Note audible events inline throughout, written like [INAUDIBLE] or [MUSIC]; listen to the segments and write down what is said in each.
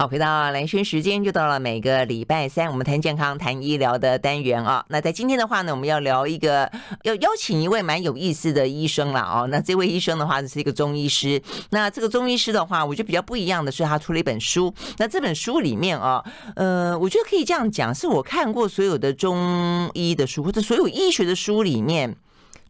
好，回到蓝轩时间，就到了每个礼拜三，我们谈健康、谈医疗的单元啊。那在今天的话呢，我们要聊一个，要邀请一位蛮有意思的医生了哦。那这位医生的话是一个中医师。那这个中医师的话，我觉得比较不一样的是，他出了一本书。那这本书里面啊，呃，我觉得可以这样讲，是我看过所有的中医的书或者所有医学的书里面。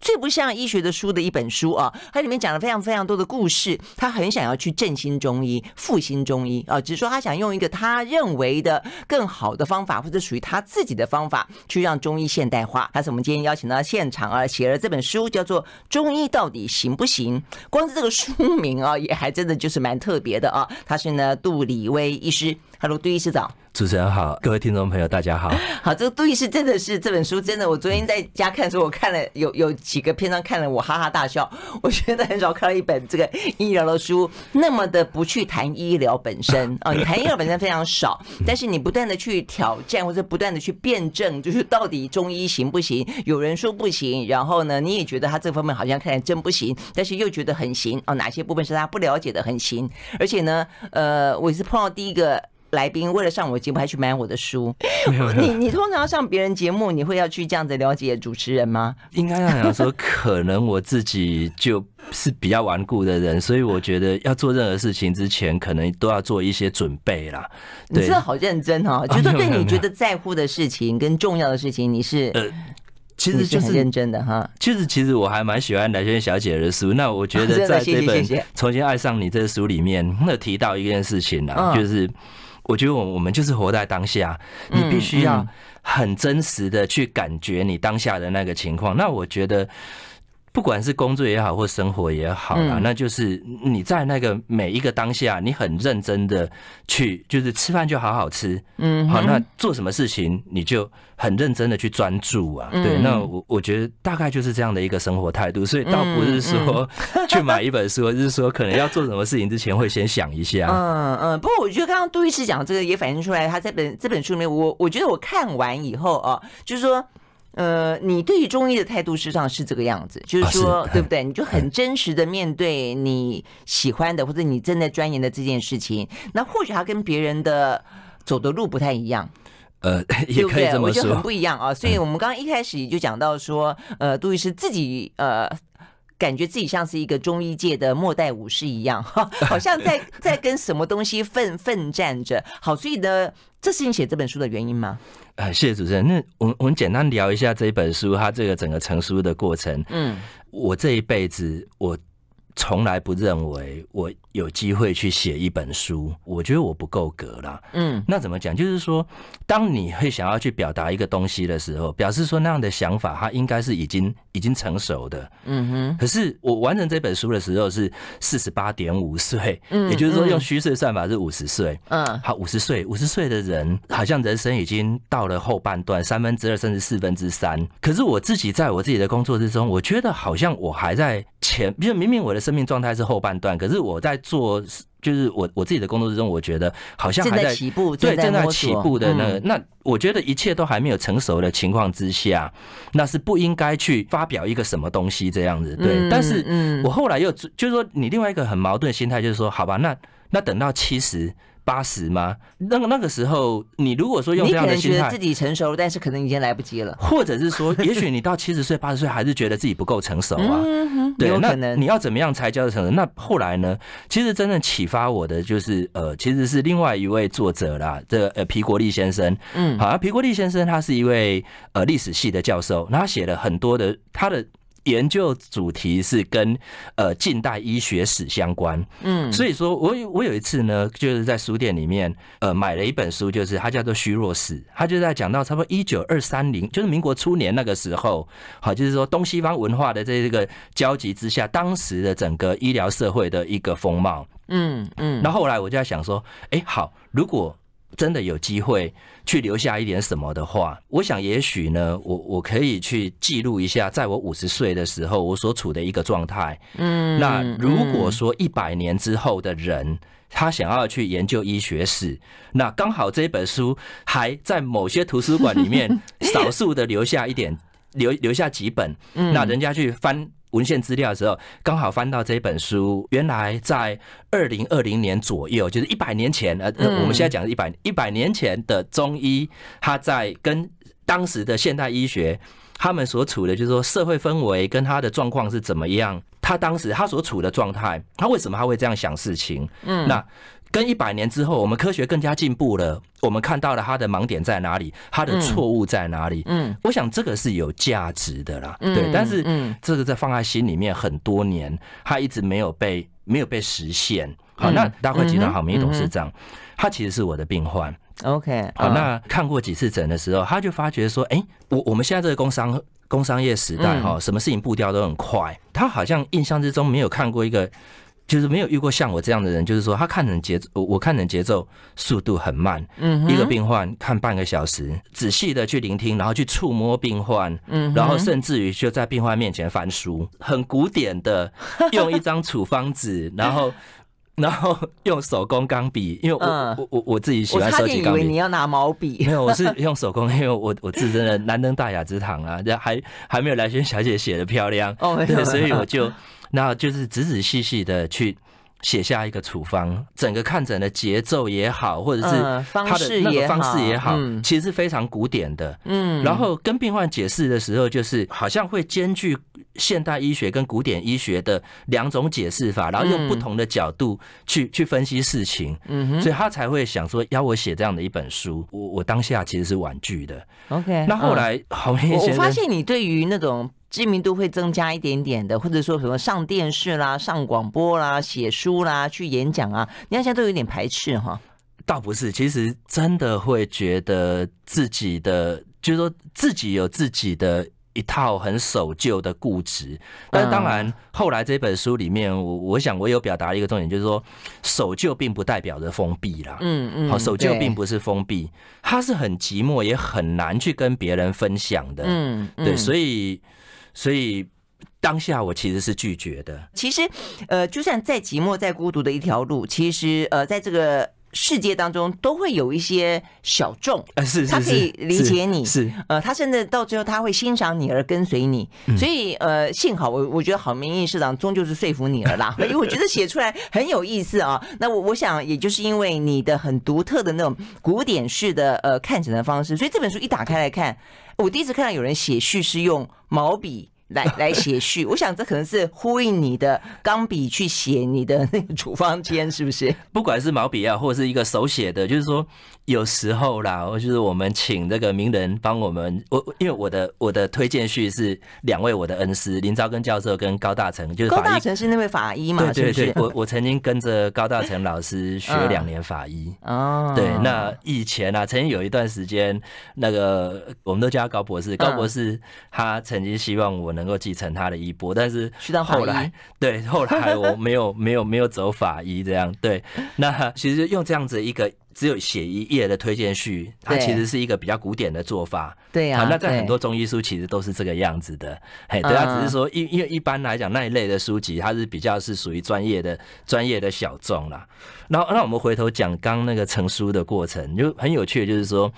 最不像医学的书的一本书啊，它里面讲了非常非常多的故事。他很想要去振兴中医、复兴中医啊，只是说他想用一个他认为的更好的方法，或者属于他自己的方法，去让中医现代化。他是我们今天邀请到现场啊，写了这本书叫做《中医到底行不行》。光是这个书名啊，也还真的就是蛮特别的啊。他是呢杜李威医师，Hello，杜医师早。主持人好，各位听众朋友大家好。[LAUGHS] 好，这个杜医师真的是这本书真的，我昨天在家看的时候，我看了有有几个篇章，看了我哈哈大笑。我觉得很少看到一本这个医疗的书那么的不去谈医疗本身啊，你谈医疗本身非常少，但是你不断的去挑战或者不断的去辩证，就是到底中医行不行？有人说不行，然后呢，你也觉得他这方面好像看来真不行，但是又觉得很行哦，哪些部分是他不了解的很行？而且呢，呃，我也是碰到第一个。来宾为了上我节目还去买我的书，你你通常上别人节目，你会要去这样子了解主持人吗？应该这样说，可能我自己就是比较顽固的人，所以我觉得要做任何事情之前，可能都要做一些准备啦。你真的好认真哦，就是对你觉得在乎的事情跟重要的事情，你是呃，其实就是很认真的哈。就是其实我还蛮喜欢兰萱小姐的书，那我觉得在这本《重新爱上你》这个书里面，那提到一件事情啦，就是。我觉得我我们就是活在当下，你必须要很真实的去感觉你当下的那个情况。那我觉得。不管是工作也好，或生活也好啦，那就是你在那个每一个当下，你很认真的去，就是吃饭就好好吃，嗯，好，那做什么事情你就很认真的去专注啊，对，那我我觉得大概就是这样的一个生活态度，所以倒不是说 [LAUGHS] 去买一本书，而是说可能要做什么事情之前会先想一下，嗯嗯。不过我觉得刚刚杜医师讲这个也反映出来，他这本这本书里面，我我觉得我看完以后啊，就是说。呃，你对于中医的态度实际上是这个样子，就是说，对不对？你就很真实的面对你喜欢的或者你正在钻研的这件事情。那或许他跟别人的走的路不太一样，呃，也可以这么说，我觉得很不一样啊。所以我们刚刚一开始就讲到说，呃，杜医师自己呃，感觉自己像是一个中医界的末代武士一样，哈，[LAUGHS] 好像在 [LAUGHS] 在跟什么东西奋奋战着。好，所以呢，这是你写这本书的原因吗？呃，谢谢主持人。那我我们简单聊一下这一本书，它这个整个成书的过程。嗯，我这一辈子我。从来不认为我有机会去写一本书，我觉得我不够格啦。嗯，那怎么讲？就是说，当你会想要去表达一个东西的时候，表示说那样的想法，它应该是已经已经成熟的。嗯哼。可是我完成这本书的时候是四十八点五岁，嗯，也就是说用虚岁算法是五十岁。嗯，好，五十岁，五十岁的人好像人生已经到了后半段，三分之二甚至四分之三。可是我自己在我自己的工作之中，我觉得好像我还在前，比如明明我的生命状态是后半段，可是我在做，就是我我自己的工作之中，我觉得好像还在，在起步，对，正在起步的那个，嗯、那我觉得一切都还没有成熟的情况之下，那是不应该去发表一个什么东西这样子，对。嗯、但是，我后来又就是说，你另外一个很矛盾的心态就是说，好吧，那那等到七十。八十吗？那个那个时候，你如果说用这样的心态，你可能觉得自己成熟，但是可能已经来不及了。或者是说，[LAUGHS] 也许你到七十岁、八十岁还是觉得自己不够成熟啊。对，有可能。那你要怎么样才叫做成熟？那后来呢？其实真正启发我的就是呃，其实是另外一位作者啦，这呃皮国立先生。嗯，好，皮国立先生他是一位呃历史系的教授，他写了很多的他的。研究主题是跟呃近代医学史相关，嗯，所以说我我有一次呢，就是在书店里面呃买了一本书，就是它叫做《虚弱史》，它就在讲到差不多一九二三零，就是民国初年那个时候，好，就是说东西方文化的这个交集之下，当时的整个医疗社会的一个风貌，嗯嗯，那后来我就在想说，哎，好，如果。真的有机会去留下一点什么的话，我想也许呢，我我可以去记录一下，在我五十岁的时候，我所处的一个状态。嗯，那如果说一百年之后的人，他想要去研究医学史，那刚好这本书还在某些图书馆里面 [LAUGHS] 少数的留下一点，留留下几本，那人家去翻。文献资料的时候，刚好翻到这本书。原来在二零二零年左右，就是一百年前，呃，我们现在讲的一百一百年前的中医，他在跟当时的现代医学，他们所处的就是说社会氛围跟他的状况是怎么样，他当时他所处的状态，他为什么他会这样想事情？嗯，那。跟一百年之后，我们科学更加进步了，我们看到了他的盲点在哪里，他的错误在哪里。嗯，我想这个是有价值的啦。对，但是这个在放在心里面很多年，他一直没有被没有被实现。好，那大会集团好明义董事长，他其实是我的病患。OK，好，那看过几次诊的时候，他就发觉说，哎，我我们现在这个工商工商业时代哈，什么事情步调都很快，他好像印象之中没有看过一个。就是没有遇过像我这样的人，就是说他看人节奏，我看人节奏速度很慢。嗯，一个病患看半个小时，仔细的去聆听，然后去触摸病患，嗯，然后甚至于就在病患面前翻书，很古典的用一张处方纸，然后然后用手工钢笔，因为我我我我自己喜欢收集钢笔。以为你要拿毛笔，没有，我是用手工，因为我 [LAUGHS] 我自身的难登大雅之堂啊，[LAUGHS] 还还没有来轩小姐写的漂亮。哦，对，所以我 [LAUGHS] 就。那就是仔仔细细的去写下一个处方，整个看诊的节奏也好，或者是他的那个方式也好，其实是非常古典的。嗯，然后跟病患解释的时候，就是好像会兼具现代医学跟古典医学的两种解释法，然后用不同的角度去去分析事情。嗯哼，所以他才会想说要我写这样的一本书。我我当下其实是婉拒的。OK，那后来好明显，我发现你对于那种。知名度会增加一点点的，或者说什么上电视啦、上广播啦、写书啦、去演讲啊，你看现在都有点排斥哈。倒不是，其实真的会觉得自己的，就是说自己有自己的一套很守旧的固执。但是当然，后来这本书里面，我我想我有表达一个重点，就是说守旧并不代表着封闭啦。嗯嗯，好，守旧并不是封闭，它是很寂寞，也很难去跟别人分享的。嗯，对，所以。所以当下我其实是拒绝的。其实，呃，就算再寂寞、再孤独的一条路，其实，呃，在这个世界当中，都会有一些小众，是他可以理解你，是，是呃，他甚至到最后他会欣赏你而跟随你。所以，呃，幸好我我觉得郝明义社长终究是说服你了啦，[LAUGHS] 因为我觉得写出来很有意思啊。那我我想，也就是因为你的很独特的那种古典式的呃看诊的方式，所以这本书一打开来看。我第一次看到有人写序是用毛笔来来写序，我想这可能是呼应你的钢笔去写你的那个处方间，是不是？不管是毛笔啊，或者是一个手写的，就是说。有时候啦，就是我们请这个名人帮我们，我因为我的我的推荐序是两位我的恩师林昭根教授跟高大成，就是高大成是那位法医嘛？对对对，我我曾经跟着高大成老师学两年法医。哦，对，那以前啊，曾经有一段时间，那个我们都叫他高博士，高博士他曾经希望我能够继承他的衣钵，但是后来对，后来我没有没有没有走法医这样。对，那其实用这样子一个。只有写一页的推荐序，它其实是一个比较古典的做法。对呀、啊，那在很多中医书其实都是这个样子的。嘿，对啊，只是说因因为一般来讲那一类的书籍，它是比较是属于专业的专业的小众啦。然后，那我们回头讲刚那个成书的过程，就很有趣，就是说，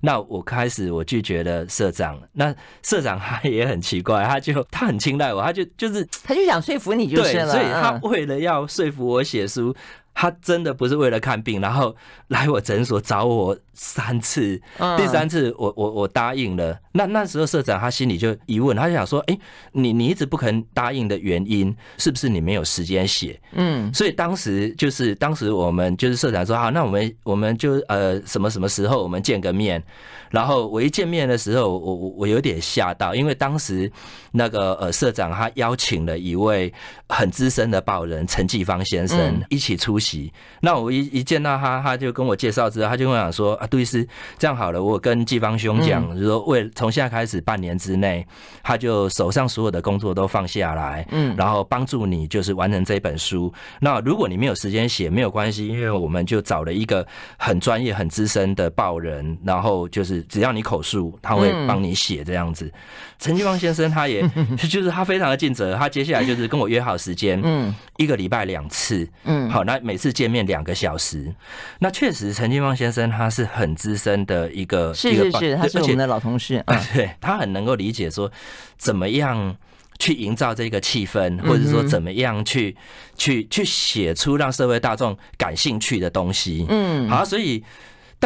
那我开始我拒绝了社长，那社长他也很奇怪，他就他很青睐我，他就就是他就想说服你就是了，所以他为了要说服我写书。他真的不是为了看病，然后来我诊所找我三次，第三次我我我答应了。那那时候社长他心里就疑问，他就想说：哎，你你一直不肯答应的原因，是不是你没有时间写？嗯，所以当时就是当时我们就是社长说：好，那我们我们就呃什么什么时候我们见个面。然后我一见面的时候，我我我有点吓到，因为当时那个呃社长他邀请了一位很资深的报人陈继芳先生一起出席。那我一一见到他，他就跟我介绍之后，他就跟我讲说啊，杜医师，这样好了，我跟季方兄讲，就是说为从现在开始半年之内，他就手上所有的工作都放下来，嗯，然后帮助你就是完成这本书。那如果你没有时间写，没有关系，因为我们就找了一个很专业、很资深的报人，然后就是。只要你口述，他会帮你写这样子。陈继芳先生他也 [LAUGHS] 就是他非常的尽责，他接下来就是跟我约好时间，嗯，一个礼拜两次，嗯，好，那每次见面两个小时。那确实，陈继芳先生他是很资深的一个，是是是，他是我们的老同事，[LAUGHS] 对，他很能够理解说怎么样去营造这个气氛，或者说怎么样去去去写出让社会大众感兴趣的东西。嗯，好，所以。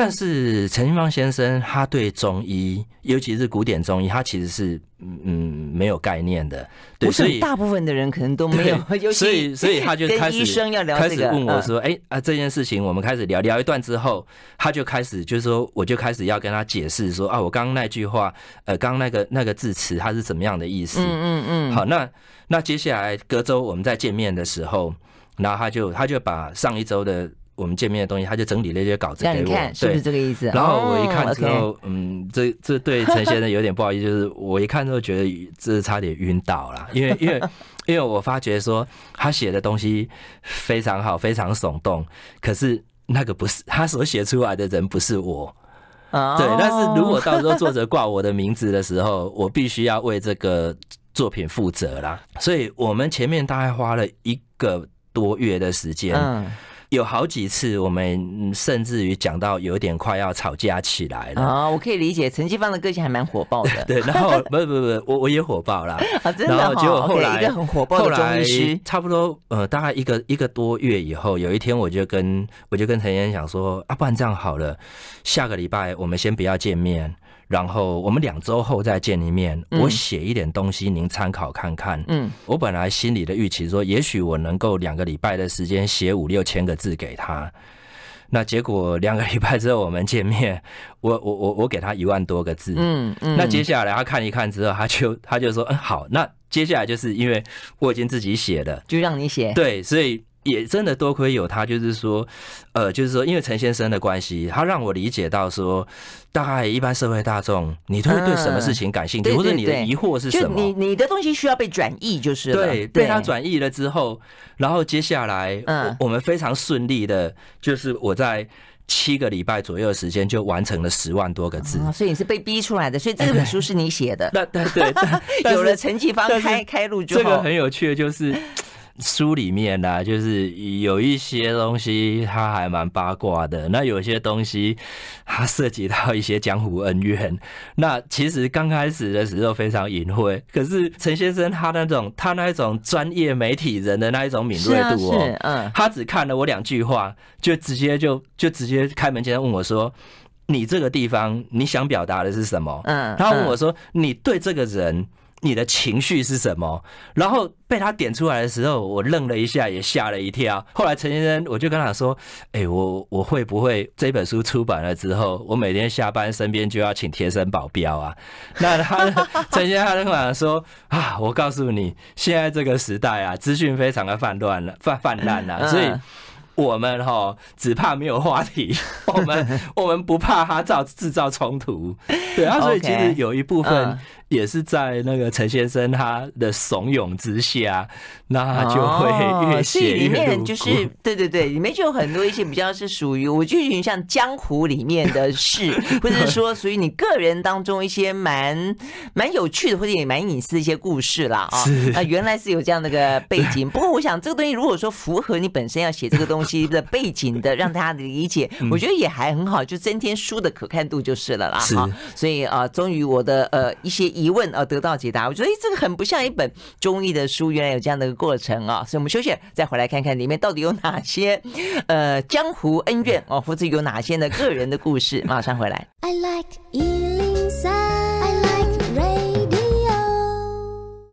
但是陈清芳先生他对中医，尤其是古典中医，他其实是嗯没有概念的。对，所以大部分的人可能都没有。[LAUGHS] 所以所以他就开始医生要聊开始问我说：“哎啊，这件事情我们开始聊聊一段之后，他就开始就是说，我就开始要跟他解释说啊，我刚刚那句话，呃，刚刚那个那个字词，它是怎么样的意思？嗯嗯嗯。好，那那接下来隔周我们再见面的时候，然后他就他就把上一周的。我们见面的东西，他就整理了一些稿子给我，对，是不是这个意思？然后我一看之后，嗯，这这对陈先生有点不好意思，就是我一看之后觉得这差点晕倒了，因为因为 [LAUGHS] 因为我发觉说他写的东西非常好，非常耸动，可是那个不是他所写出来的人，不是我，对。但是如果到时候作者挂我的名字的时候，我必须要为这个作品负责啦。所以我们前面大概花了一个多月的时间。有好几次，我们甚至于讲到有点快要吵架起来了啊！我可以理解陈继芳的个性还蛮火爆的。[LAUGHS] 对，然后不不不，我我也火爆啦 [LAUGHS] 啊！真的，然后结果后来一个很火爆的中医师，差不多呃大概一个一个多月以后，有一天我就跟我就跟陈先生讲说啊，不然这样好了，下个礼拜我们先不要见面。然后我们两周后再见一面，我写一点东西，您参考看看。嗯，我本来心里的预期说，也许我能够两个礼拜的时间写五六千个字给他。那结果两个礼拜之后我们见面，[LAUGHS] 我我我我给他一万多个字。嗯嗯。那接下来他看一看之后，他就他就说，嗯，好，那接下来就是因为我已经自己写了，就让你写。对，所以。也真的多亏有他，就是说，呃，就是说，因为陈先生的关系，他让我理解到说，大概一般社会大众，你都会对什么事情感兴趣，或者你的疑惑是什么？你你的东西需要被转译，就是对，被他转译了之后，然后接下来，嗯，我们非常顺利的，就是我在七个礼拜左右的时间就完成了十万多个字，所以你是被逼出来的，所以这本 [LAUGHS] 书是你写的。那对对，[LAUGHS] 有了陈清芳开开路之后，这个很有趣的就是。书里面呢、啊，就是有一些东西，它还蛮八卦的。那有些东西，它涉及到一些江湖恩怨。[LAUGHS] 那其实刚开始的时候非常隐晦，可是陈先生他那种他那种专业媒体人的那一种敏锐度哦，嗯，他只看了我两句话，就直接就就直接开门见山问我说：“你这个地方你想表达的是什么？”嗯，他问我说：“你对这个人？”你的情绪是什么？然后被他点出来的时候，我愣了一下，也吓了一跳。后来陈先生，我就跟他说：“哎、欸，我我会不会这本书出版了之后，我每天下班身边就要请贴身保镖啊？” [LAUGHS] 那他陈先生他就跟我说：“ [LAUGHS] 啊，我告诉你，现在这个时代啊，资讯非常的泛滥了，泛泛滥了，所以。”我们哈只怕没有话题，[LAUGHS] 我们我们不怕他造制造冲突，对啊，所以其实有一部分也是在那个陈先生他的怂恿之下，那他就会越写越露骨。里面就是对对对，里面就有很多一些比较是属于我就有点像江湖里面的事，[LAUGHS] 或者是说属于你个人当中一些蛮蛮有趣的或者也蛮隐私的一些故事啦啊啊，原来是有这样的一个背景。不过我想这个东西如果说符合你本身要写这个东西。的背景的，让大家理解，我觉得也还很好，就增添书的可看度就是了啦。哈，所以啊，终于我的呃一些疑问而得到解答。我觉得，这个很不像一本中医的书，原来有这样的一个过程啊。所以我们休息，再回来看看里面到底有哪些呃江湖恩怨哦，或者有哪些的个人的故事。马上回来。I like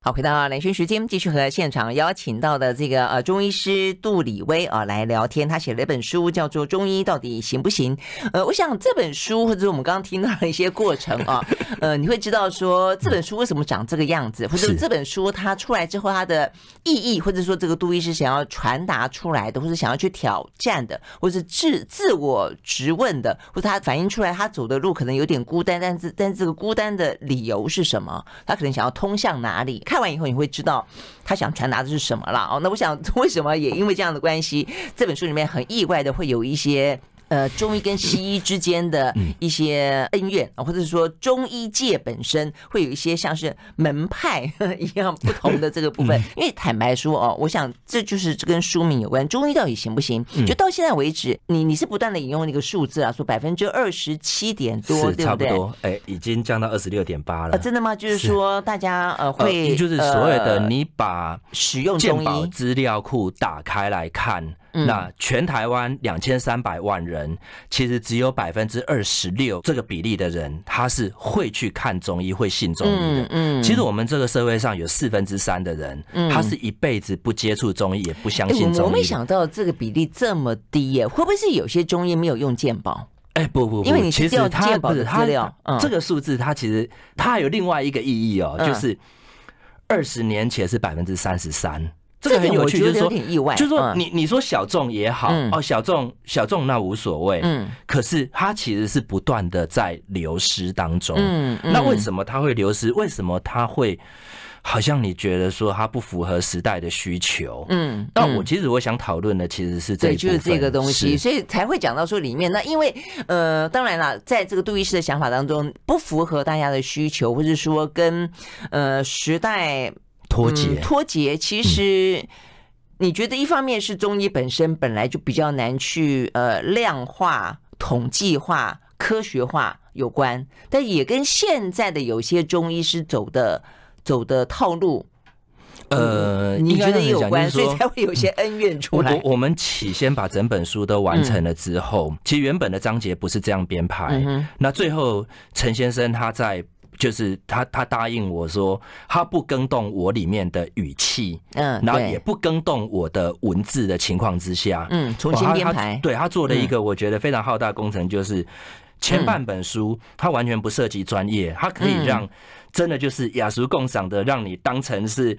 好，回到连线时间，继续和现场邀请到的这个呃中医师杜李威啊来聊天。他写了一本书，叫做《中医到底行不行》。呃，我想这本书或者是我们刚刚听到的一些过程啊，呃，[LAUGHS] 你会知道说这本书为什么长这个样子，或者这本书它出来之后它的意义，或者说这个杜医师想要传达出来的，或者想要去挑战的，或者是自自我质问的，或者他反映出来他走的路可能有点孤单，但是但是这个孤单的理由是什么？他可能想要通向哪里？看看完以后你会知道他想传达的是什么了哦。那我想 [LAUGHS] 为什么也因为这样的关系，这本书里面很意外的会有一些呃中医跟西医之间的一些恩怨，或者是说中医界本身会有一些像是门派一样不同的这个部分。因为坦白说哦，我想这就是跟书名有关，中医到底行不行？就到现在为止，你你是不断的引用那个数字啊，说百分之二十七点多，对不对？哎，已经降到二十六点八了。啊，真的吗？就是说大家呃会，就是所谓的你把使用健保资料库打开来看。那全台湾两千三百万人，其实只有百分之二十六这个比例的人，他是会去看中医、会信中医的。嗯，其实我们这个社会上有四分之三的人，他是一辈子不接触中医，也不相信中医。我没想到这个比例这么低耶，会不会是有些中医没有用健保？哎，不不不，因为你其实健保的资料，这个数字它其实它还有另外一个意义哦，就是二十年前是百分之三十三。这个很有趣，就是说，就是说，你你说小众也好哦，小众小众那无所谓，嗯，可是它其实是不断的在流失当中，嗯，那为什么它会流失？为什么它会好像你觉得说它不符合时代的需求？嗯，但我其实我想讨论的其实是这，就是这个东西，所以才会讲到说里面。那因为呃，当然了，在这个杜医师的想法当中，不符合大家的需求，或者说跟呃时代。脱节，脱节。其实，你觉得一方面是中医本身本来就比较难去呃量化、统计化、科学化有关，但也跟现在的有些中医师走的走的套路，呃，你觉得也有关，所以才会有些恩怨出来。我我们起先把整本书都完成了之后，其实原本的章节不是这样编排，那最后陈先生他在。就是他，他答应我说，他不更动我里面的语气，嗯，然后也不更动我的文字的情况之下，嗯，重新编排。对，他做了一个我觉得非常浩大的工程，就是前半本书他完全不涉及专业，他可以让真的就是雅俗共赏的，让你当成是。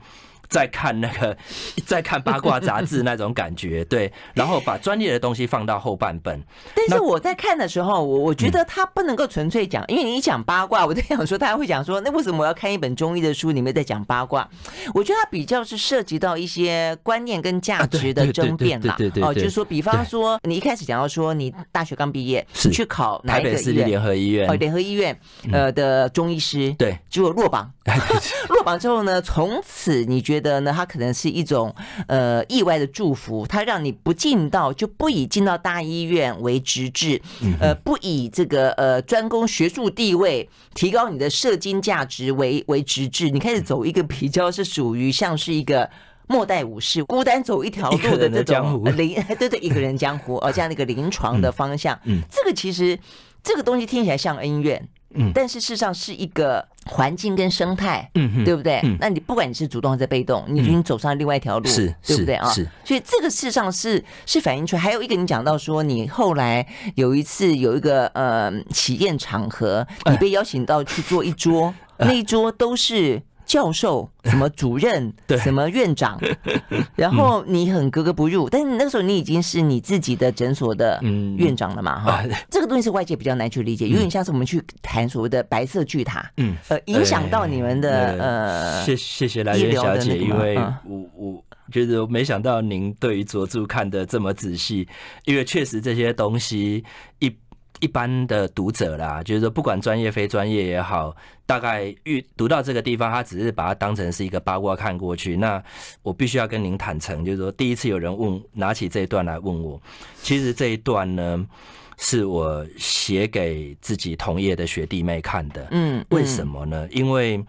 在看那个，[LAUGHS] 在看八卦杂志那种感觉，[LAUGHS] 对，然后把专业的东西放到后半本。但是我在看的时候，我我觉得他不能够纯粹讲，因为你讲八卦，我在想说，大家会讲说，那为什么我要看一本中医的书，里面在讲八卦？我觉得它比较是涉及到一些观念跟价值的争辩啦。哦，就是说，比方说，你一开始讲到说，你大学刚毕业，是去考？台北市立联合医院。哦，联合医院呃的中医师，对，结果落榜。[LAUGHS] 落榜之后呢，从此你觉得呢？它可能是一种呃意外的祝福，它让你不进到就不以进到大医院为直至，呃，不以这个呃专攻学术地位、提高你的社经价值为为直至，你开始走一个比较是属于像是一个末代武士孤单走一条路的这种临 [LAUGHS] 对对一个人江湖哦这样的一个临床的方向，嗯，这个其实这个东西听起来像恩怨。嗯，但是事实上是一个环境跟生态，嗯，对不对？嗯，那你不管你是主动还是被动，你已经走上另外一条路，是，对不对啊？是，所以这个事实上是是反映出来。还有一个，你讲到说，你后来有一次有一个呃喜宴场合，你被邀请到去做一桌，那一桌都是。教授什么主任，[LAUGHS] 什么院长，[LAUGHS] 然后你很格格不入，但是那个时候你已经是你自己的诊所的院长了嘛？哈，这个东西是外界比较难去理解，有点像是我们去谈所谓的白色巨塔，嗯，呃，影响到你们的呃，谢谢谢来源小姐，因为我我觉得没想到您对于佐助看的这么仔细，因为确实这些东西一。一般的读者啦，就是说不管专业非专业也好，大概遇读到这个地方，他只是把它当成是一个八卦看过去。那我必须要跟您坦诚，就是说第一次有人问，拿起这一段来问我，其实这一段呢，是我写给自己同业的学弟妹看的。嗯，为什么呢？因为。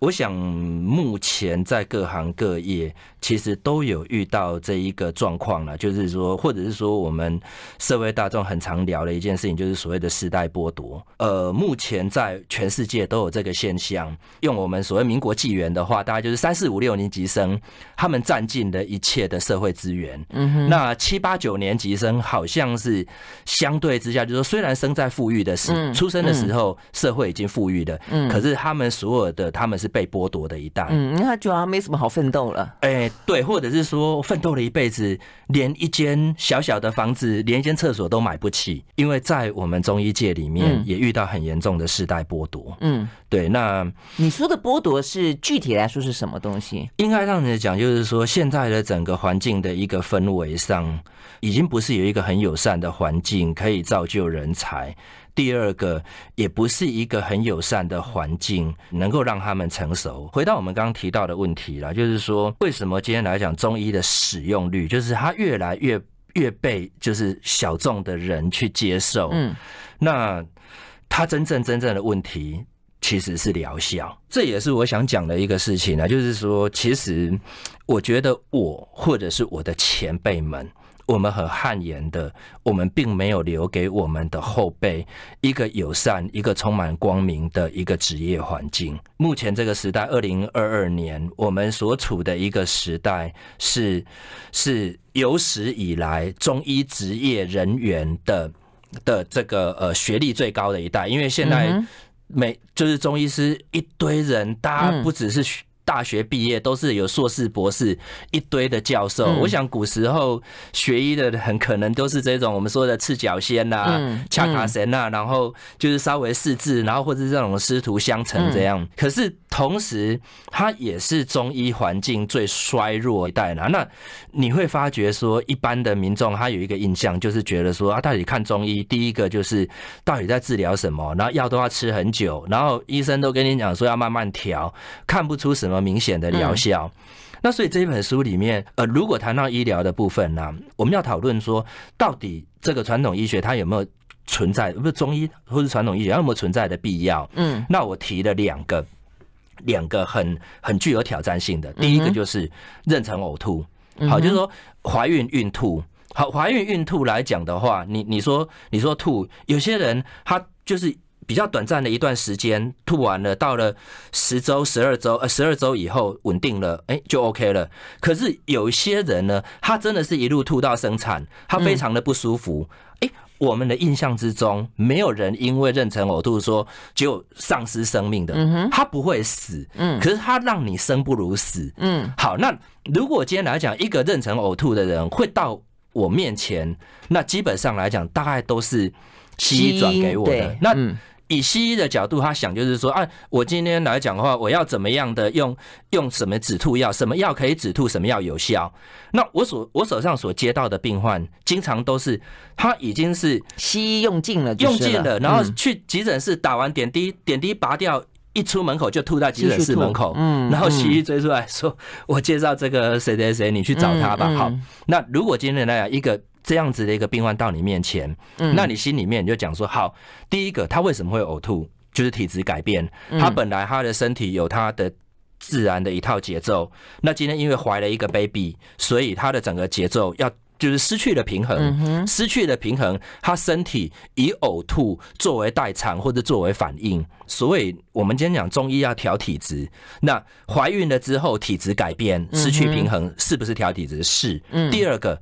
我想，目前在各行各业，其实都有遇到这一个状况了，就是说，或者是说，我们社会大众很常聊的一件事情，就是所谓的世代剥夺。呃，目前在全世界都有这个现象。用我们所谓民国纪元的话，大概就是三四五六年级生，他们占尽了一切的社会资源。嗯哼。那七八九年级生，好像是相对之下，就是说，虽然生在富裕的时，出生的时候社会已经富裕了，嗯，可是他们所有的他们是。被剥夺的一代。嗯，他觉得他没什么好奋斗了。哎、欸，对，或者是说奋斗了一辈子，连一间小小的房子，连一间厕所都买不起，因为在我们中医界里面也遇到很严重的世代剥夺。嗯，对。那你说的剥夺是具体来说是什么东西？应该让人讲，就是说现在的整个环境的一个氛围上，已经不是有一个很友善的环境可以造就人才。第二个，也不是一个很友善的环境，能够让他们成熟。回到我们刚刚提到的问题了，就是说，为什么今天来讲中医的使用率，就是它越来越越被就是小众的人去接受。嗯，那它真正真正的问题其实是疗效，这也是我想讲的一个事情呢。就是说，其实我觉得我或者是我的前辈们。我们很汗颜的，我们并没有留给我们的后辈一个友善、一个充满光明的一个职业环境。目前这个时代，二零二二年，我们所处的一个时代是是有史以来中医职业人员的的这个呃学历最高的一代，因为现在每就是中医师一堆人，大家不只是。大学毕业都是有硕士、博士一堆的教授。我想古时候学医的很可能都是这种我们说的赤脚仙呐、恰卡神呐，然后就是稍微识字，然后或者是这种师徒相承这样。可是同时，它也是中医环境最衰弱一代呢。那你会发觉说，一般的民众他有一个印象，就是觉得说啊，到底看中医，第一个就是到底在治疗什么，然后药都要吃很久，然后医生都跟你讲说要慢慢调，看不出什么。明显的疗效，那所以这一本书里面，呃，如果谈到医疗的部分呢，我们要讨论说，到底这个传统医学它有没有存在，不是中医或是传统医学它有没有存在的必要？嗯，那我提了两个，两个很很具有挑战性的，第一个就是妊娠呕吐，好，就是说怀孕孕吐，好，怀孕孕吐来讲的话，你你说你说吐，有些人他就是。比较短暂的一段时间吐完了，到了十周、十二周，呃，十二周以后稳定了，哎，就 OK 了。可是有些人呢，他真的是一路吐到生产，他非常的不舒服。哎，我们的印象之中，没有人因为妊娠呕吐说就丧失生命的，他不会死，嗯，可是他让你生不如死，嗯。好，那如果今天来讲，一个妊娠呕吐的人会到我面前，那基本上来讲，大概都是西医转给我的，那。以西医的角度，他想就是说，啊，我今天来讲的话，我要怎么样的用用什么止吐药，什么药可以止吐，什么药有效？那我所我手上所接到的病患，经常都是他已经是西医用尽了，用尽了，然后去急诊室打完点滴，点滴拔掉，一出门口就吐在急诊室门口，嗯，然后西医追出来说，[LAUGHS] 我介绍这个谁谁谁，你去找他吧。好，那如果今天来讲一个。这样子的一个病患到你面前，那你心里面你就讲说：好，第一个他为什么会呕吐？就是体质改变。他本来他的身体有他的自然的一套节奏，那今天因为怀了一个 baby，所以他的整个节奏要。就是失去了平衡，失去了平衡，他身体以呕吐作为代偿或者作为反应。所以，我们今天讲中医要调体质。那怀孕了之后体质改变，失去平衡，是不是调体质？是。第二个，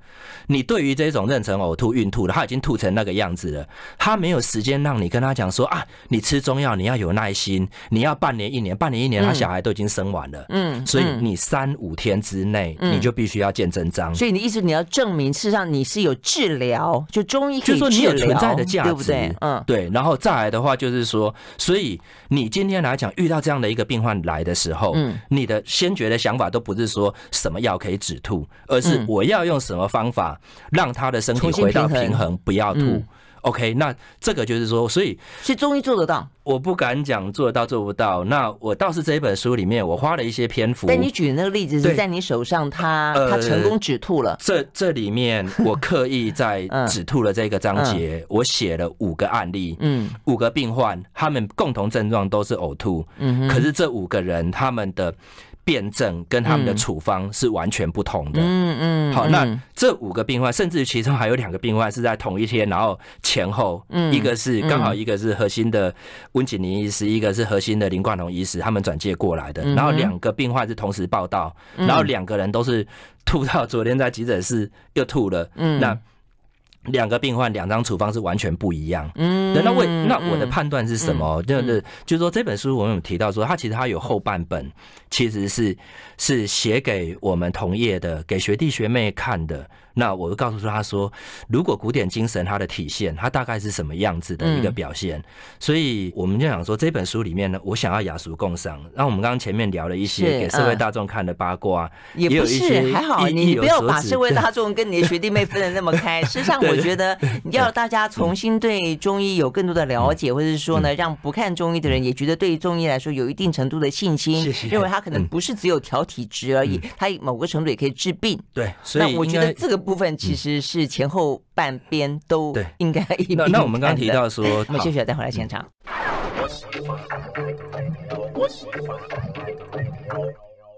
你对于这种妊娠呕吐、孕吐的，他已经吐成那个样子了，他没有时间让你跟他讲说啊，你吃中药你要有耐心，你要半年一年，半年一年，他小孩都已经生完了。嗯，所以你三五天之内，你就必须要见真章。所以你意思你要证明。事实上，你是有治疗，就中医可以治疗，就是说你有存在的价值，对不对？嗯，对。然后再来的话，就是说，所以你今天来讲，遇到这样的一个病患来的时候，嗯，你的先决的想法都不是说什么药可以止吐，而是我要用什么方法让他的身体回到平衡，不要吐。OK，那这个就是说，所以是中医做得到，我不敢讲做得到做不到。那我倒是这一本书里面，我花了一些篇幅。但你举的那个例子是在你手上，他他成功止吐了。这这里面我刻意在 [LAUGHS] 止吐了这个章节，我写了五个案例，嗯，五个病患，他们共同症状都是呕吐，嗯，可是这五个人他们的。辩证跟他们的处方是完全不同的。嗯嗯。好，那这五个病患，甚至其中还有两个病患是在同一天，然后前后，一个是刚好一个是核心的温景林医师，一个是核心的林冠龙医师，他们转介过来的。然后两个病患是同时报道，然后两个人都是吐到昨天在急诊室又吐了。嗯。那两个病患两张处方是完全不一样。嗯，那我那我的判断是什么？就是就是说这本书我们有提到说，它其实它有后半本，其实是是写给我们同业的，给学弟学妹看的。那我就告诉他说，如果古典精神它的体现，它大概是什么样子的一个表现？嗯、所以我们就想说，这本书里面呢，我想要雅俗共赏。那我们刚刚前面聊了一些给社会大众看的八卦，也不是还好，你不要把社会大众跟你的学弟妹分的那么 [LAUGHS] 开。事实上，我觉得要大家重新对中医有更多的了解，或者是说呢，让不看中医的人也觉得对中医来说有一定程度的信心，认为他可能不是只有调体质而已，他某个程度也可以治病。对，所以我觉得这个。部分其实是前后半边都应该一。那那我们刚刚提到说，我们继续再回来现场。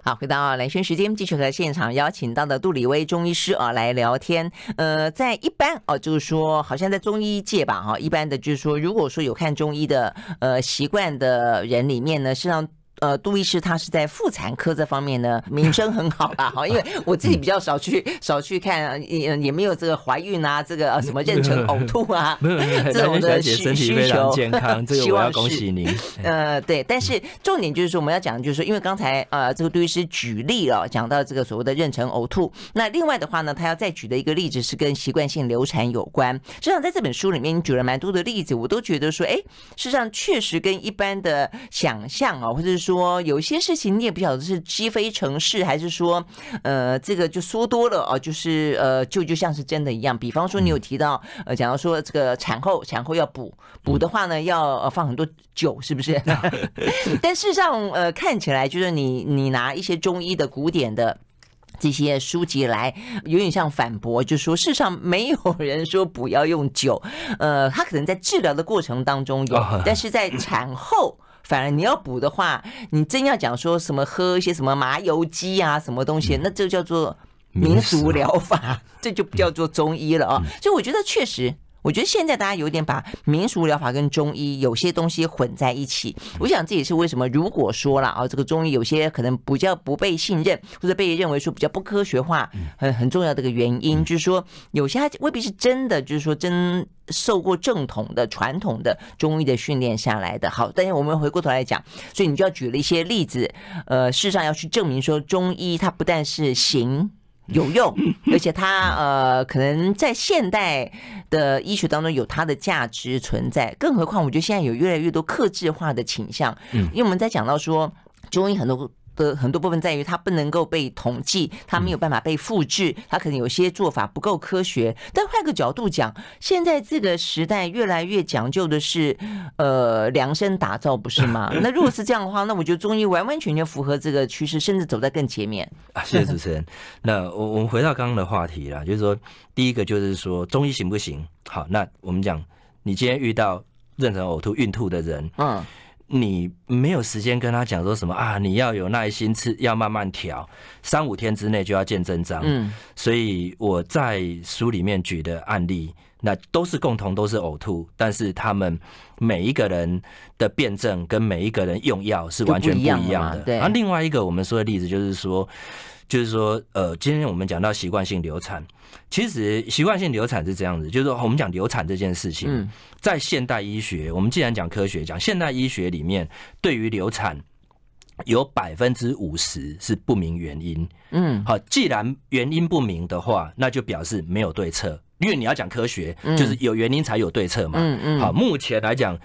好，回到蓝轩时间，继续和现场邀请到的杜李威中医师啊来聊天。呃，在一般哦，就是说，好像在中医界吧，哈，一般的就是说，如果说有看中医的呃习惯的人里面呢，实际上。呃，杜医师他是在妇产科这方面呢，名声很好吧？哈，因为我自己比较少去少去看，也也没有这个怀孕啊，这个什么妊娠呕吐啊，[LAUGHS] 这种的需需求。健康，[LAUGHS] 这个我要恭喜您。呃，对，但是重点就是说，我们要讲的就是说，因为刚才呃，这个杜医师举例了，讲到这个所谓的妊娠呕吐。那另外的话呢，他要再举的一个例子是跟习惯性流产有关。实际上，在这本书里面，你举了蛮多的例子，我都觉得说，哎，事实上确实跟一般的想象啊，或者是说。有些事情你也不晓得是积非成是，还是说，呃，这个就说多了哦，就是呃，就就像是真的一样。比方说，你有提到，呃，讲到说这个产后产后要补补的话呢，要放很多酒，是不是？[LAUGHS] 但事实上，呃，看起来就是你你拿一些中医的古典的这些书籍来，有点像反驳，就是说，事实上没有人说不要用酒，呃，他可能在治疗的过程当中有，但是在产后。反而你要补的话，你真要讲说什么喝一些什么麻油鸡啊，什么东西，那就叫做民俗疗法，[LAUGHS] 这就不叫做中医了啊。所以我觉得确实。我觉得现在大家有点把民俗疗法跟中医有些东西混在一起，我想这也是为什么如果说了啊，这个中医有些可能比较不被信任，或者被认为说比较不科学化，很很重要的一个原因，就是说有些它未必是真的，就是说真受过正统的传统的中医的训练下来的。好，但是我们回过头来讲，所以你就要举了一些例子，呃，事实上要去证明说中医它不但是行。有用，而且它呃，可能在现代的医学当中有它的价值存在。更何况，我觉得现在有越来越多克制化的倾向，嗯，因为我们在讲到说中医很多。的很多部分在于它不能够被统计，它没有办法被复制，它可能有些做法不够科学。但换个角度讲，现在这个时代越来越讲究的是呃量身打造，不是吗？[LAUGHS] 那如果是这样的话，那我觉得中医完完全全符合这个趋势，甚至走在更前面。啊，谢谢主持人。那我我们回到刚刚的话题啦，就是说第一个就是说中医行不行？好，那我们讲你今天遇到妊娠呕吐、孕吐的人，嗯。你没有时间跟他讲说什么啊？你要有耐心吃，要慢慢调，三五天之内就要见真章。嗯，所以我在书里面举的案例，那都是共同都是呕吐，但是他们每一个人的辨证跟每一个人用药是完全不一样的。对。然后另外一个我们说的例子就是说。就是说，呃，今天我们讲到习惯性流产，其实习惯性流产是这样子，就是说我们讲流产这件事情，在现代医学，我们既然讲科学，讲现代医学里面，对于流产有百分之五十是不明原因。嗯，好，既然原因不明的话，那就表示没有对策，因为你要讲科学，就是有原因才有对策嘛。嗯嗯，好，目前来讲。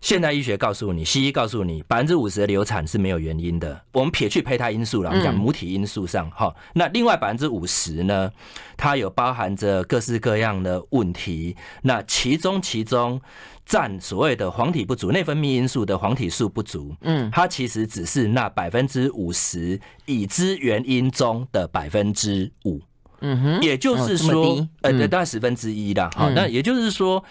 现代医学告诉你，西医告诉你，百分之五十的流产是没有原因的。我们撇去胚胎因素了，我们讲母体因素上，哈、嗯。那另外百分之五十呢，它有包含着各式各样的问题。那其中其中占所谓的黄体不足、内分泌因素的黄体素不足，嗯，它其实只是那百分之五十已知原因中的百分之五。嗯哼，也就是说，哦嗯、呃，大概十分之一啦。好，那也就是说，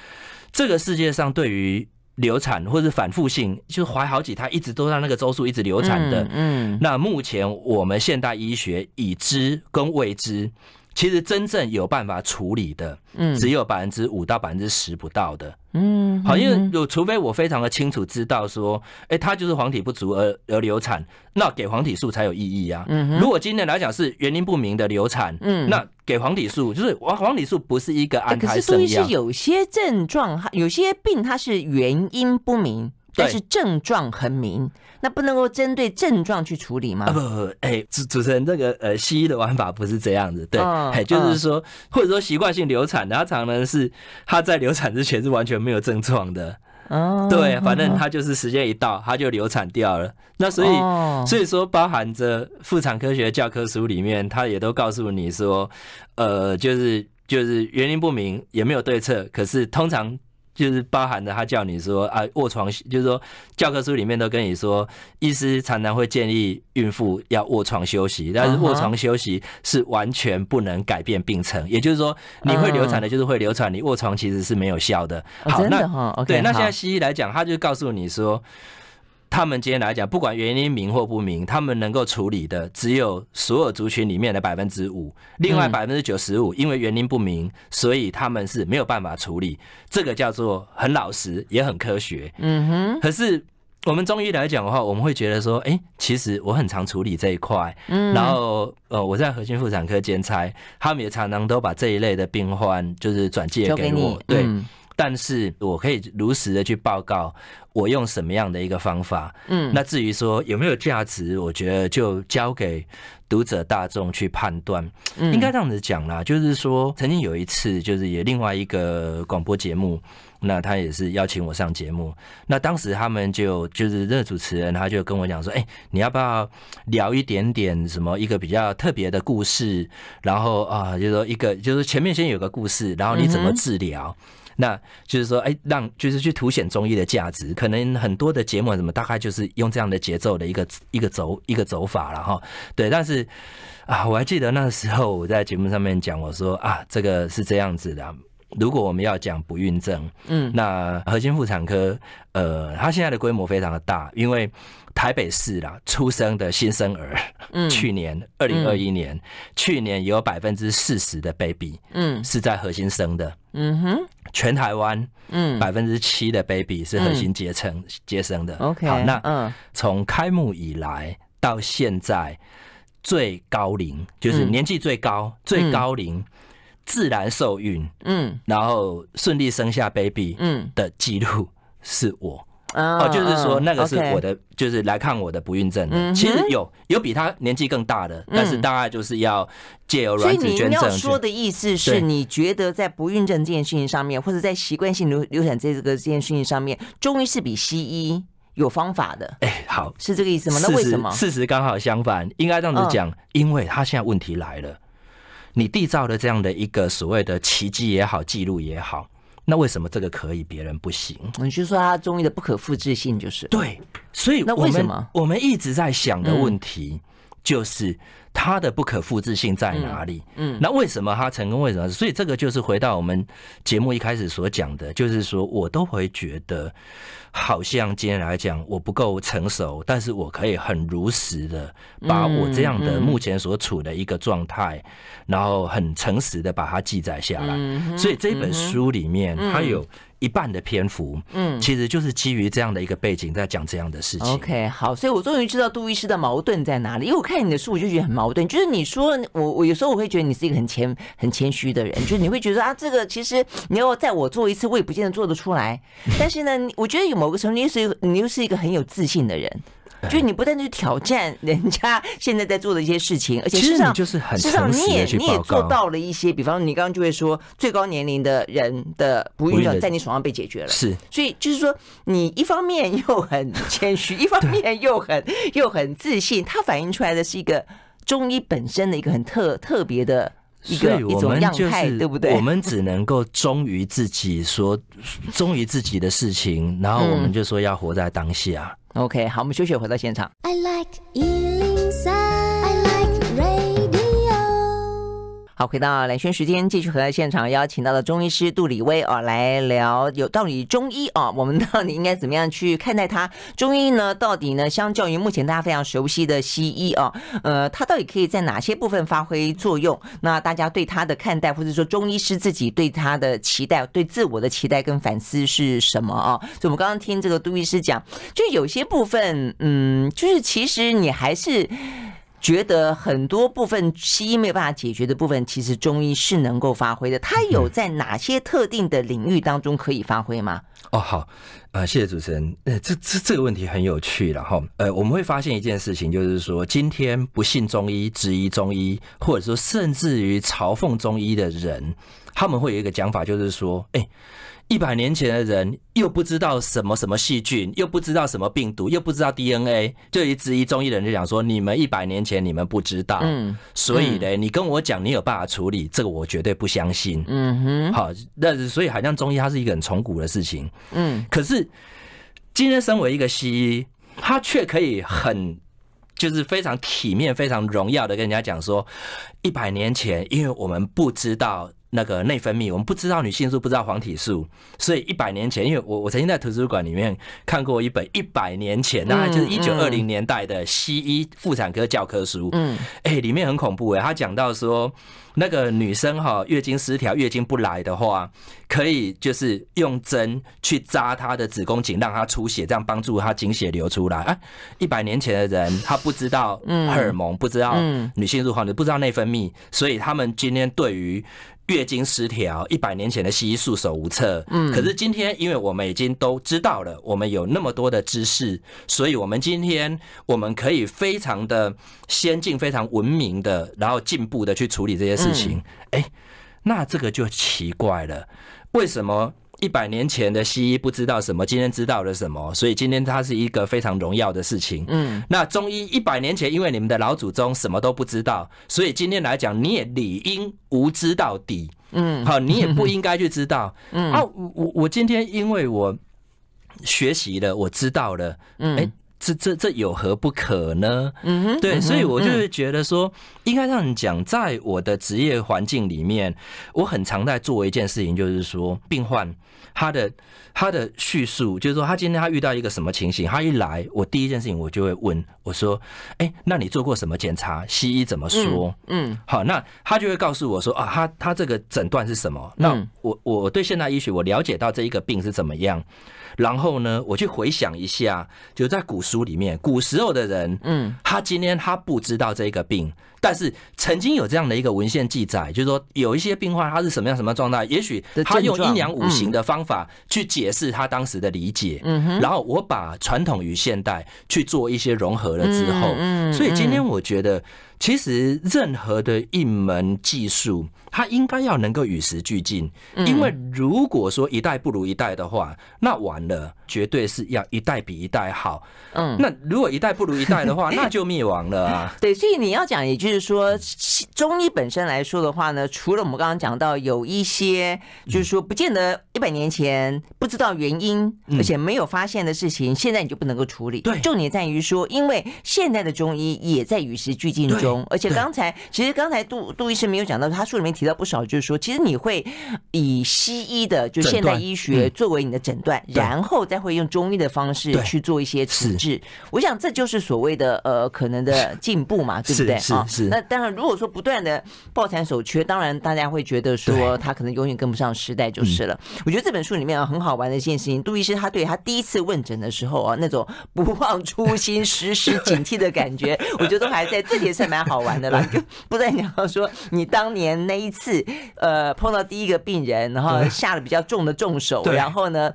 这个世界上对于流产或者反复性，就是怀好几胎，一直都让那个周数一直流产的。嗯，嗯，那目前我们现代医学已知跟未知，其实真正有办法处理的，嗯，只有百分之五到百分之十不到的，嗯，好，因为有除非我非常的清楚知道说，哎，他就是黄体不足而而流产，那给黄体素才有意义啊。嗯，如果今天来讲是原因不明的流产，嗯，那给黄体素就是黄黄体素不是一个安胎生药。可是有些症状，有些病它是原因不明。但是症状很明，那不能够针对症状去处理吗？啊不不，哎，主主持人，这个呃，西医的玩法不是这样子，对，哎，就是说，或者说习惯性流产，然后常常是他在流产之前是完全没有症状的，哦，对，反正他就是时间一到，他就流产掉了。那所以，所以说，包含着妇产科学教科书里面，他也都告诉你说，呃，就是就是原因不明，也没有对策，可是通常。就是包含着他叫你说啊卧床，就是说教科书里面都跟你说，医师常常会建议孕妇要卧床休息，但是卧床休息是完全不能改变病程，也就是说你会流产的，就是会流产，你卧床其实是没有效的。好，那对，那现在西医来讲，他就告诉你说。他们今天来讲，不管原因明或不明，他们能够处理的只有所有族群里面的百分之五，另外百分之九十五因为原因不明，所以他们是没有办法处理。这个叫做很老实，也很科学。嗯哼。可是我们中医来讲的话，我们会觉得说，哎，其实我很常处理这一块。嗯。然后呃，我在核心妇产科兼差，他们也常常都把这一类的病患就是转介给我。对。但是我可以如实的去报告我用什么样的一个方法，嗯，那至于说有没有价值，我觉得就交给读者大众去判断。应该这样子讲啦，就是说曾经有一次，就是也另外一个广播节目，那他也是邀请我上节目，那当时他们就就是那个主持人，他就跟我讲说，哎，你要不要聊一点点什么一个比较特别的故事？然后啊，就是说一个就是前面先有个故事，然后你怎么治疗？那就是说，哎，让就是去凸显中医的价值，可能很多的节目什么，大概就是用这样的节奏的一个一个走一个走法了哈。对，但是啊，我还记得那时候我在节目上面讲，我说啊，这个是这样子的，如果我们要讲不孕症，嗯，那核心妇产科，呃，它现在的规模非常的大，因为台北市啦出生的新生儿，嗯，[LAUGHS] 去年二零二一年，去年有百分之四十的 baby，嗯，是在核心生的，嗯哼。全台湾，嗯，百分之七的 baby 是核心结成接生的。OK，好，那嗯，从开幕以来到现在，最高龄就是年纪最高、最高龄自然受孕，嗯，然后顺利生下 baby，嗯。的记录是我。哦，就是说那个是我的，就是来看我的不孕症的。其实有有比他年纪更大的，但是大概就是要借由卵子捐赠。你要说的意思是你觉得在不孕症这件事情上面，或者在习惯性流流产这个这件事情上面，中医是比西医有方法的。哎，好，是这个意思吗？那为什么？事实刚好相反，应该这样子讲，因为他现在问题来了，你缔造的这样的一个所谓的奇迹也好，记录也好。那为什么这个可以，别人不行？你就说他中医的不可复制性就是？对，所以那为什么？我们一直在想的问题就是它的不可复制性在哪里？嗯，那为什么他成功？为什么？所以这个就是回到我们节目一开始所讲的，就是说我都会觉得。好像今天来讲，我不够成熟，但是我可以很如实的把我这样的目前所处的一个状态，然后很诚实的把它记载下来。所以这本书里面，它有一半的篇幅，嗯，其实就是基于这样的一个背景，在讲这样的事情。OK，好，所以我终于知道杜医师的矛盾在哪里。因为我看你的书，我就觉得很矛盾。就是你说我，我有时候我会觉得你是一个很谦、很谦虚的人，就是你会觉得啊，这个其实你要在我做一次，我也不见得做得出来。但是呢，我觉得有某个时候，你又是你又是一个很有自信的人。就是你不但去挑战人家现在在做的一些事情，而且事实上，就是很事实上你也你也做到了一些，比方你刚刚就会说最高年龄的人的不孕症在你手上被解决了，是，所以就是说你一方面又很谦虚，一方面又很又很自信，它反映出来的是一个中医本身的一个很特特别的一个一种样态，对不对？我们只能够忠于自己，说忠于自己的事情，然后我们就说要活在当下。OK，好，我们休息，回到现场。I like 好，回到蓝轩时间，继续和现场邀请到的中医师杜李威啊，来聊有到底中医啊，我们到底应该怎么样去看待它？中医呢，到底呢，相较于目前大家非常熟悉的西医啊，呃，它到底可以在哪些部分发挥作用？那大家对它的看待，或者说中医师自己对它的期待、对自我的期待跟反思是什么啊？所以，我们刚刚听这个杜医师讲，就有些部分，嗯，就是其实你还是。觉得很多部分西医没有办法解决的部分，其实中医是能够发挥的。它有在哪些特定的领域当中可以发挥吗？哦，好，呃，谢谢主持人。呃，这这这个问题很有趣了哈。呃，我们会发现一件事情，就是说，今天不信中医、质疑中医，或者说甚至于嘲讽中医的人，他们会有一个讲法，就是说，哎。一百年前的人又不知道什么什么细菌，又不知道什么病毒，又不知道 DNA，就一质疑中医的人就讲说：你们一百年前你们不知道，嗯，所以呢，你跟我讲你有办法处理，这个我绝对不相信，嗯哼，好，那所以好像中医它是一个很从古的事情，嗯，可是今天身为一个西医，他却可以很就是非常体面、非常荣耀的跟人家讲说：一百年前，因为我们不知道。那个内分泌，我们不知道女性素，不知道黄体素，所以一百年前，因为我我曾经在图书馆里面看过一本一百年前，大概就是一九二零年代的西医妇产科教科书，嗯，哎，里面很恐怖哎，他讲到说。那个女生哈，月经失调、月经不来的话，可以就是用针去扎她的子宫颈，让她出血，这样帮助她经血流出来。哎，一百年前的人，他不知道荷尔蒙，不知道女性素黄体，不知道内分泌，所以他们今天对于月经失调，一百年前的西医束手无策。嗯，可是今天，因为我们已经都知道了，我们有那么多的知识，所以我们今天我们可以非常的先进、非常文明的，然后进步的去处理这些事。情，哎，那这个就奇怪了，为什么一百年前的西医不知道什么，今天知道了什么？所以今天它是一个非常荣耀的事情。嗯，那中医一百年前，因为你们的老祖宗什么都不知道，所以今天来讲，你也理应无知到底。嗯，好，你也不 [LAUGHS] 应该去知道。嗯啊，我我今天因为我学习了，我知道了。嗯，哎。这这这有何不可呢？嗯哼，对，所以我就是觉得说，应该让你讲，在我的职业环境里面，我很常在做一件事情，就是说，病患他的他的叙述，就是说，他今天他遇到一个什么情形，他一来，我第一件事情我就会问我说，哎，那你做过什么检查？西医怎么说？嗯，好，那他就会告诉我说，啊，他他这个诊断是什么？那我我对现代医学我了解到这一个病是怎么样。然后呢，我去回想一下，就在古书里面，古时候的人，嗯，他今天他不知道这个病，但是曾经有这样的一个文献记载，就是说有一些病患他是什么样什么状态，也许他用阴阳五行的方法去解释他当时的理解，嗯，然后我把传统与现代去做一些融合了之后，嗯，所以今天我觉得。其实任何的一门技术，它应该要能够与时俱进。因为如果说一代不如一代的话，那完了，绝对是要一代比一代好。嗯，那如果一代不如一代的话，[LAUGHS] 那就灭亡了啊。[LAUGHS] 对，所以你要讲，也就是说，中医本身来说的话呢，除了我们刚刚讲到有一些，就是说不见得一百年前不知道原因，而且没有发现的事情，现在你就不能够处理。对，重点在于说，因为现在的中医也在与时俱进中。而且刚才，其实刚才杜杜医生没有讲到，他书里面提到不少，就是说，其实你会以西医的就现代医学作为你的诊断，然后再会用中医的方式去做一些处置。我想这就是所谓的呃可能的进步嘛，对不对？是是。那当然，如果说不断的抱残守缺，当然大家会觉得说他可能永远跟不上时代就是了。我觉得这本书里面啊很好玩的一件事情，杜医师他对他第一次问诊的时候啊那种不忘初心、时时警惕的感觉，[LAUGHS] 我觉得都还在这也是。蛮好玩的啦，[LAUGHS] 就不再讲说你当年那一次，呃，碰到第一个病人，然后下了比较重的重手，然后呢，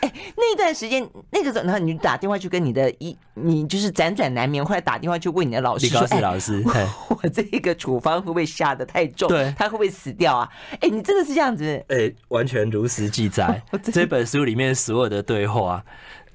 哎，那段时间那个时候，然后你打电话去跟你的一，你就是辗转难眠，后来打电话去问你的老师说，老师，哎，我这个处方会不会下的太重？对，他会不会死掉啊？哎，你真的是这样子？哎，完全如实记载，[LAUGHS] 这本书里面所有的对话。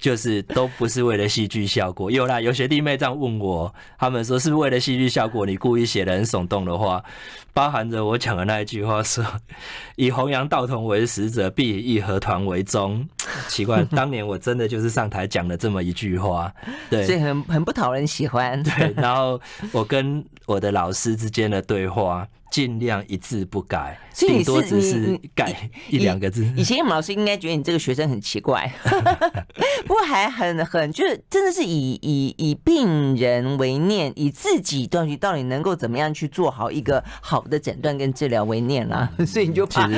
就是都不是为了戏剧效果，有啦，有学弟妹这样问我，他们说是不是为了戏剧效果，你故意写的很耸动的话，包含着我讲的那一句话说，[LAUGHS] 以弘扬道统为实者，必以义和团为宗。奇怪，[LAUGHS] 当年我真的就是上台讲了这么一句话，对，所以很很不讨人喜欢。对，然后我跟我的老师之间的对话。尽量一字不改，顶多只是改一两个字。以前我们老师应该觉得你这个学生很奇怪，[LAUGHS] 不过还很很就是真的是以以以病人为念，以自己到底到底能够怎么样去做好一个好的诊断跟治疗为念啦，所以你就怕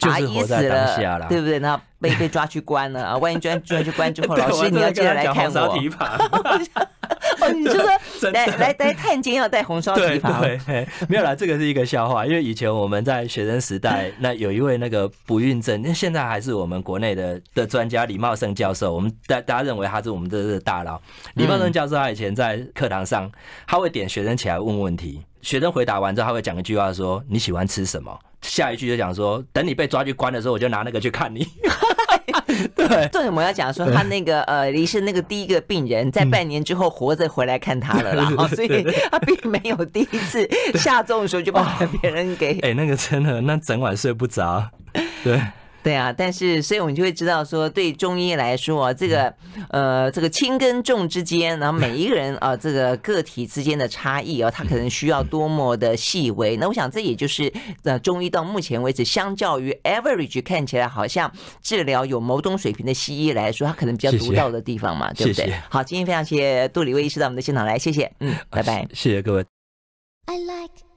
把他医死了，对不对？那被被抓去关了啊！[LAUGHS] 万一抓抓去关之后，老师你要记得来看我。[LAUGHS] 哦，你就说 [LAUGHS] 来来来探监要带红烧蹄膀？对，没有啦，这个是一个笑话。因为以前我们在学生时代，那有一位那个不孕症，那现在还是我们国内的的专家李茂盛教授。我们大大家认为他是我们的大佬。李茂盛教授他以前在课堂上，他会点学生起来问问题，学生回答完之后，他会讲一句话说：“你喜欢吃什么？”下一句就讲说：“等你被抓去关的时候，我就拿那个去看你。[LAUGHS] ”对，重点我要讲说，他那个呃，离世那个第一个病人，在半年之后活着回来看他了啦，[LAUGHS] 嗯、所以他并没有第一次 [LAUGHS] 下葬的时候就把别人给哎、欸，那个真的那整晚睡不着，对。对啊，但是所以我们就会知道说，对中医来说啊，这个呃，这个轻跟重之间，然后每一个人啊，这个个体之间的差异啊，它可能需要多么的细微。那我想这也就是呃，中医到目前为止，相较于 average 看起来好像治疗有某种水平的西医来说，它可能比较独到的地方嘛，对不对？好，今天非常谢谢杜李威医师到我们的现场来，谢谢，嗯，拜拜，谢谢各位。I like